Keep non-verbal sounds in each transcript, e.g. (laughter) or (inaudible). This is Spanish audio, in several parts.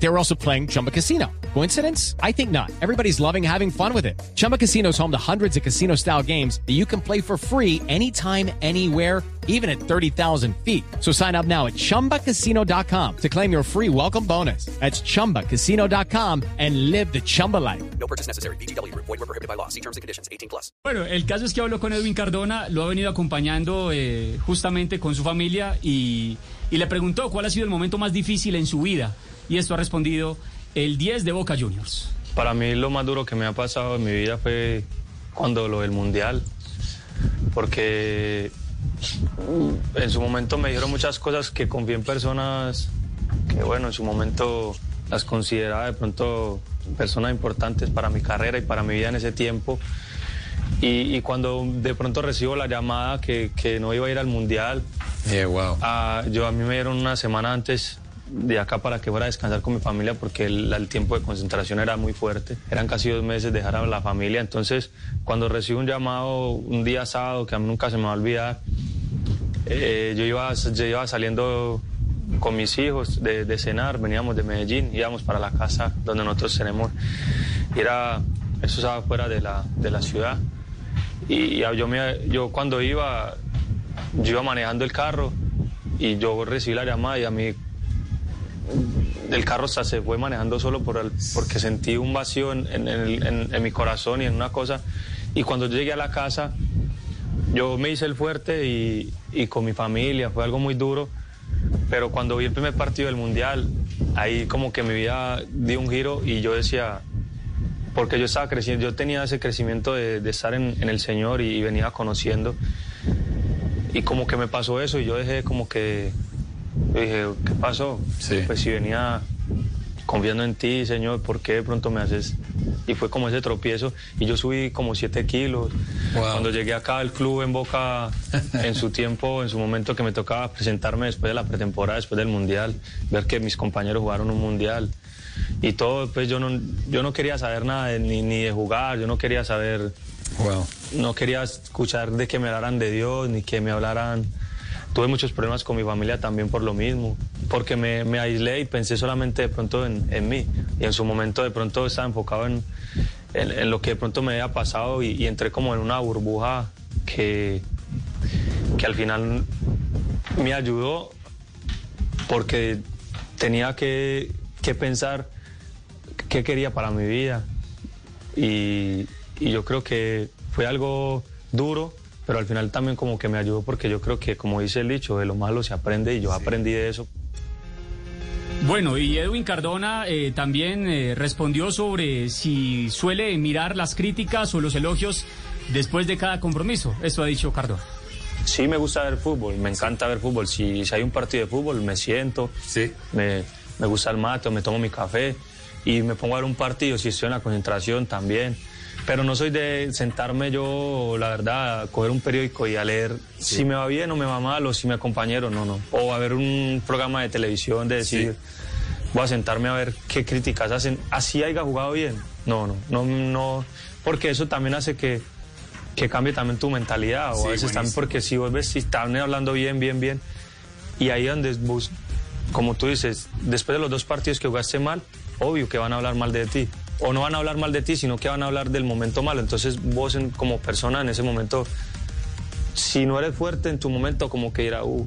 They were also playing Chumba Casino. Coincidence? I think not. Everybody's loving having fun with it. Chumba Casino is home to hundreds of casino style games that you can play for free anytime, anywhere, even at 30,000 feet. So sign up now at chumbacasino.com to claim your free welcome bonus. That's chumbacasino.com and live the Chumba life. No purchase necessary. BGW. Void were prohibited by law. See terms and conditions. 18 plus. Bueno, el caso es que habló con Edwin Cardona, lo ha venido acompañando eh, justamente con su familia y, y le preguntó cuál ha sido el momento más difícil en su vida. Y esto ha respondido el 10 de Boca Juniors. Para mí lo más duro que me ha pasado en mi vida fue cuando lo del Mundial, porque mm, en su momento me dijeron muchas cosas que confié en personas que, bueno, en su momento las consideraba de pronto personas importantes para mi carrera y para mi vida en ese tiempo. Y, y cuando de pronto recibo la llamada que, que no iba a ir al Mundial, Yeah, wow. Ah, yo a mí me dieron una semana antes de acá para que fuera a descansar con mi familia porque el, el tiempo de concentración era muy fuerte. Eran casi dos meses dejar a la familia. Entonces, cuando recibo un llamado un día sábado que a mí nunca se me va a olvidar, eh, yo, iba, yo iba saliendo con mis hijos de, de cenar, veníamos de Medellín, íbamos para la casa donde nosotros tenemos. Era, eso estaba fuera de la, de la ciudad. Y, y yo, me, yo cuando iba, yo iba manejando el carro y yo recibí la llamada y a mí el carro hasta se fue manejando solo por el- porque sentí un vacío en, mi corazón y en una cosa. Y cuando llegué a la casa, yo me hice el fuerte y, con mi familia, fue algo muy duro. Pero cuando vi el primer partido del Mundial, ahí como que mi vida dio un giro y yo decía, porque yo estaba creciendo, yo tenía ese crecimiento de, de estar en, el Señor y venía conociendo. Y como que me pasó eso y yo dejé como que, yo dije, ¿qué pasó? Sí. Pues si venía confiando en ti, Señor, ¿por qué de pronto me haces? Y fue como ese tropiezo y yo subí como siete kilos. Wow. Cuando llegué acá al club en Boca, en su tiempo, en su momento que me tocaba presentarme después de la pretemporada, después del Mundial, ver que mis compañeros jugaron un Mundial. Y todo, pues yo no, yo no quería saber nada de- ni, ni de jugar, yo no quería saber Wow. no quería escuchar de que me hablaran de Dios ni que me hablaran. Tuve muchos problemas con mi familia también por lo mismo, porque me, aislé y pensé solamente de pronto en, en mí. Y en su momento de pronto estaba enfocado en, en- lo que de pronto me había pasado y, y entré como en una burbuja que, que al final me ayudó porque tenía que, que pensar qué quería para mi vida. Y, y yo creo que fue algo duro, pero al final también como que me ayudó porque yo creo que, como dice el dicho, de lo malo se aprende y yo aprendí de eso. Bueno, y Edwin Cardona eh, también eh, respondió sobre si suele mirar las críticas o los elogios después de cada compromiso. Esto ha dicho Cardona. Sí me gusta ver fútbol, me encanta ver fútbol. Si, si hay un partido de fútbol, me siento, Sí. me, me gusta el mate, me tomo mi café y me pongo a ver un partido si estoy en la concentración también. Pero no soy de sentarme yo, la verdad, a coger un periódico y a leer si me va bien o me va mal o si me acompañaron, no, no. O a ver un programa de televisión de decir, voy a sentarme a ver qué críticas hacen. Así haya jugado bien. No, no, no, no. Porque eso también hace que, que cambie también tu mentalidad. O Sí, a veces también porque si vos ves si están hablando bien, bien, bien. Y ahí donde vos, como tú dices, después de los dos partidos que jugaste mal, obvio que van a hablar mal de ti. O no van a hablar mal de ti, sino que van a hablar del momento malo. Entonces vos en- como persona en ese momento, si no eres fuerte en tu momento, como que dirá, uh.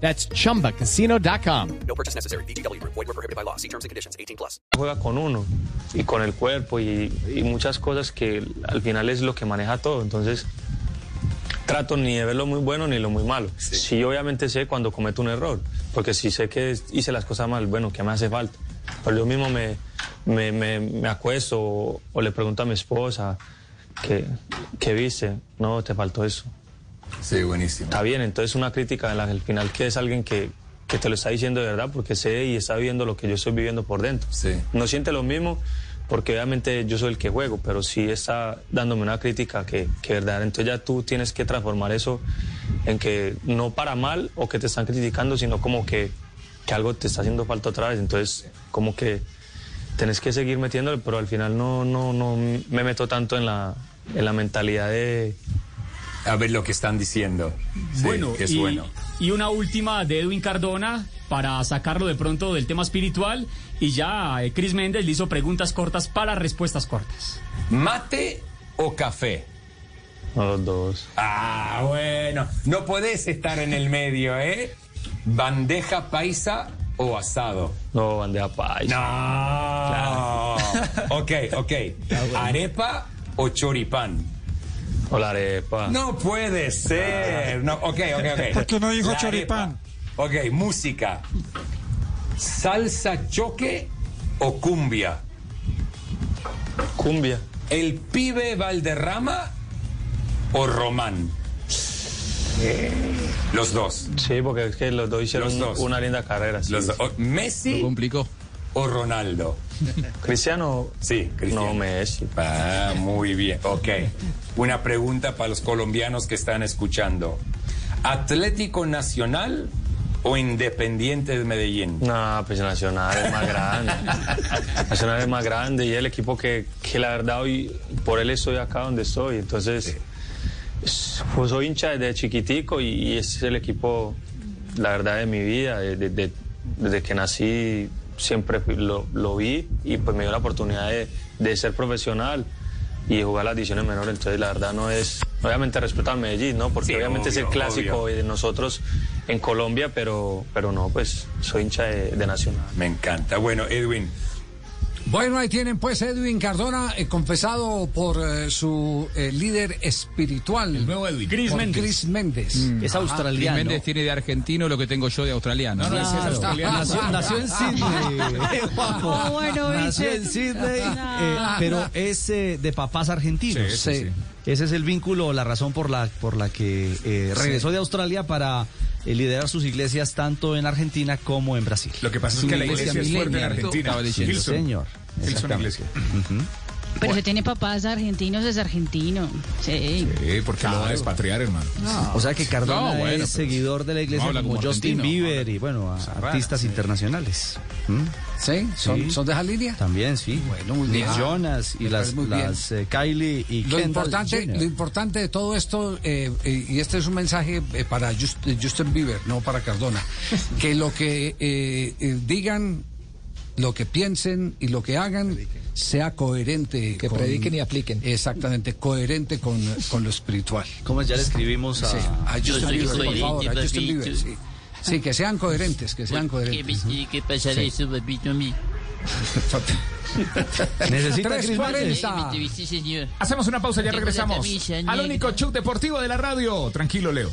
That's chumbacasino.com. No purchase necessary. BGW. Void were prohibited by law. See terms and conditions. 18 plus. juega con uno y con el cuerpo y, y muchas cosas que al final es lo que maneja todo. Entonces, trato ni de ver lo muy bueno ni lo muy malo. Sí, obviamente sé cuando cometo un error, porque si sé que hice las cosas mal, bueno, ¿qué me hace falta? Pero yo mismo me, me, me, me acuesto o, o le pregunto a mi esposa, que, que viste, no, te faltó eso. Sí, buenísimo. Está bien, entonces una crítica en la, al final que es alguien que, que te lo está diciendo de verdad porque sé y está viviendo lo que yo estoy viviendo por dentro. Sí. No siente lo mismo porque obviamente yo soy el que juego, pero sí está dándome una crítica que, que verdad. Entonces ya tú tienes que transformar eso en que no para mal o que te están criticando, sino como que, que algo te está haciendo falta otra vez. Entonces como que tenés que seguir metiéndole, pero al final no, no, no me meto tanto en la, en la mentalidad de... A ver lo que están diciendo. Sí, bueno, es y, bueno. y una última de Edwin Cardona para sacarlo de pronto del tema espiritual. Y ya eh, Chris Méndez le hizo preguntas cortas para respuestas cortas. ¿Mate o café? los dos. Ah, bueno. No podés estar en el medio, ¿eh? ¿Bandeja paisa o asado? No, bandeja paisa. No. Ok, ok. ¿Arepa o choripán? O la arepa. No puede ser. No, ok, ok, ok. (laughs) ¿Por qué no dijo La choripán? arepa. Ok, música. ¿Salsa choque o cumbia? Cumbia. ¿El pibe Valderrama o Román? Los dos. Sí, porque es que los dos hicieron Los dos. una linda carrera. sí. Los dos. ¿Messi complicó. o Ronaldo? Cristiano. Sí, Cristiano. No, Messi. Ah, muy bien. Ok. Una pregunta para los colombianos que están escuchando. ¿Atlético Nacional o Independiente de Medellín? No, pues Nacional es más grande. (laughs) Nacional es más grande y es el equipo que, que la verdad hoy, por él estoy acá donde estoy. Entonces, es- pues soy hincha desde chiquitico y, y es el equipo, la verdad, de mi vida. de- de- desde que nací siempre lo, lo vi y pues me dio la oportunidad de, de ser profesional y jugar las divisiones menores. Entonces, la verdad no es, obviamente respeto al Medellín, ¿no? Porque Sí, obviamente es el clásico obvio. de nosotros en Colombia, pero, pero no, pues soy hincha de, de Nacional. Me encanta. Bueno, Edwin, Bueno, ahí tienen pues Edwin Cardona, eh, confesado por eh, su eh, líder espiritual. El nuevo Edwin. Chris por Méndez. Chris Méndez. Es Ajá. australiano. Méndez tiene de argentino lo que tengo yo de australiano. Claro. (laughs) Nació, nació en Sydney. (laughs) Guapo. Ah, bueno, nació en Sydney, No. (laughs) eh, pero es eh, de papás argentinos. Sí. Ese es el vínculo, la razón por la, por la que eh, regresó de Australia para eh, liderar sus iglesias tanto en Argentina como en Brasil. Lo que pasa es que la iglesia es fuerte en Argentina. Diciendo. Señor. Exactamente. Iglesia. Pero si tiene papás argentinos, es argentino. Sí. Sí, porque lo va a despatriar, hermano. O sea que Cardona No, bueno, es seguidor de la iglesia no como, como Justin Bieber y bueno, a artistas sí. internacionales. ¿Mm? ¿Sí? ¿Son, Sí. ¿Son de esa línea? También, sí. Bueno, muy Nick bien. Jonas y Me las, las eh, Kylie y Lo Kendall importante, lo importante de todo esto, eh, eh, y este es un mensaje eh, para Just- eh, Justin Bieber, no para Cardona, (laughs) que lo que digan, lo que piensen y lo que hagan sea coherente. Que prediquen y apliquen. Exactamente, coherente con, con lo espiritual. ¿Cómo ya le escribimos a... Sí, a Justin Bieber, por favor, a Justin. Bieber, sí. Sí, que sean coherentes, que sean coherentes. ¿Qué eso, papito a mí? (laughs) Necesita. Hacemos una pausa, ya regresamos al único show deportivo de la radio. Tranquilo, Leo.